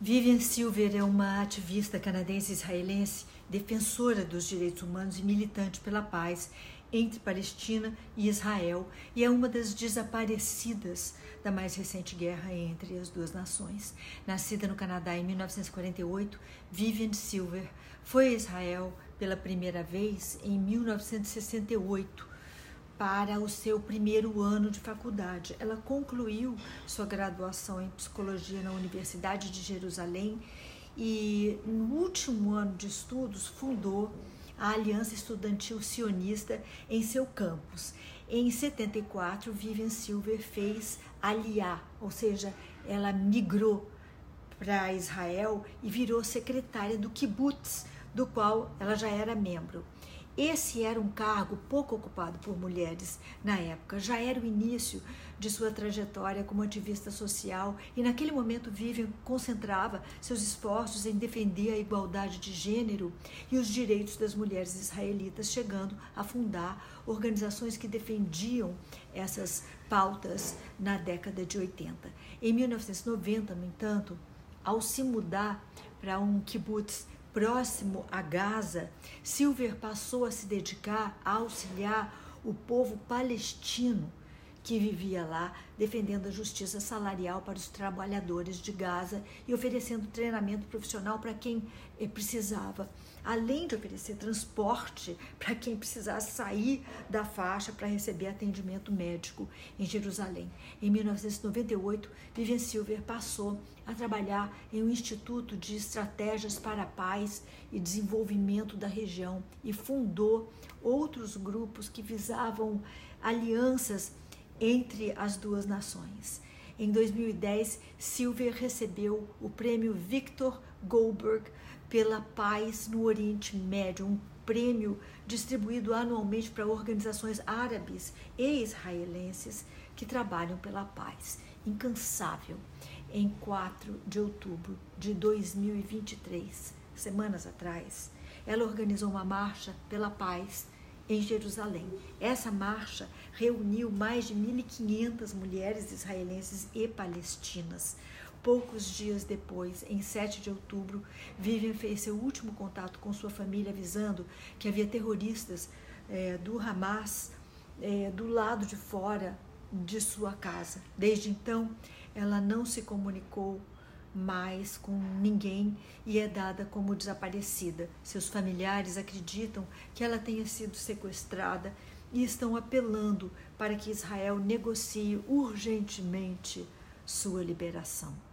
Vivian Silver é uma ativista canadense-israelense, defensora dos direitos humanos e militante pela paz entre Palestina e Israel, e é uma das desaparecidas da mais recente guerra entre as duas nações. Nascida no Canadá em 1948, Vivian Silver foi a Israel pela primeira vez em 1968 para o seu primeiro ano de faculdade. Ela concluiu sua graduação em psicologia na Universidade de Jerusalém e, no último ano de estudos, fundou a Aliança Estudantil Sionista em seu campus. Em 74, Vivian Silver fez aliar, ou seja, ela migrou para Israel e virou secretária do kibbutz, do qual ela já era membro. Esse era um cargo pouco ocupado por mulheres na época, já era o início de sua trajetória como ativista social e naquele momento Vivian concentrava seus esforços em defender a igualdade de gênero e os direitos das mulheres israelitas, chegando a fundar organizações que defendiam essas pautas na década de 80. Em 1990, no entanto, ao se mudar para um kibbutz próximo a Gaza, Silver passou a se dedicar a auxiliar o povo palestino que vivia lá, defendendo a justiça salarial para os trabalhadores de Gaza e oferecendo treinamento profissional para quem eh, precisava além de oferecer transporte para quem precisasse sair da faixa para receber atendimento médico em Jerusalém. Em 1998, Vivian Silver passou a trabalhar em um instituto de estratégias para a paz e desenvolvimento da região e fundou outros grupos que visavam alianças entre as duas nações. Em 2010, Silver recebeu o prêmio Victor Goldberg pela paz no Oriente Médio, um prêmio distribuído anualmente para organizações árabes e israelenses que trabalham pela paz. Incansável. Em 4 de outubro de 2023, semanas atrás, ela organizou uma marcha pela paz em Jerusalém. Essa marcha reuniu mais de 1.500 mulheres israelenses e palestinas Poucos dias depois, em 7 de outubro, Vivian fez seu último contato com sua família, avisando que havia terroristas é, do Hamas é, do lado de fora de sua casa. Desde então, ela não se comunicou mais com ninguém e é dada como desaparecida. Seus familiares acreditam que ela tenha sido sequestrada e estão apelando para que Israel negocie urgentemente sua liberação.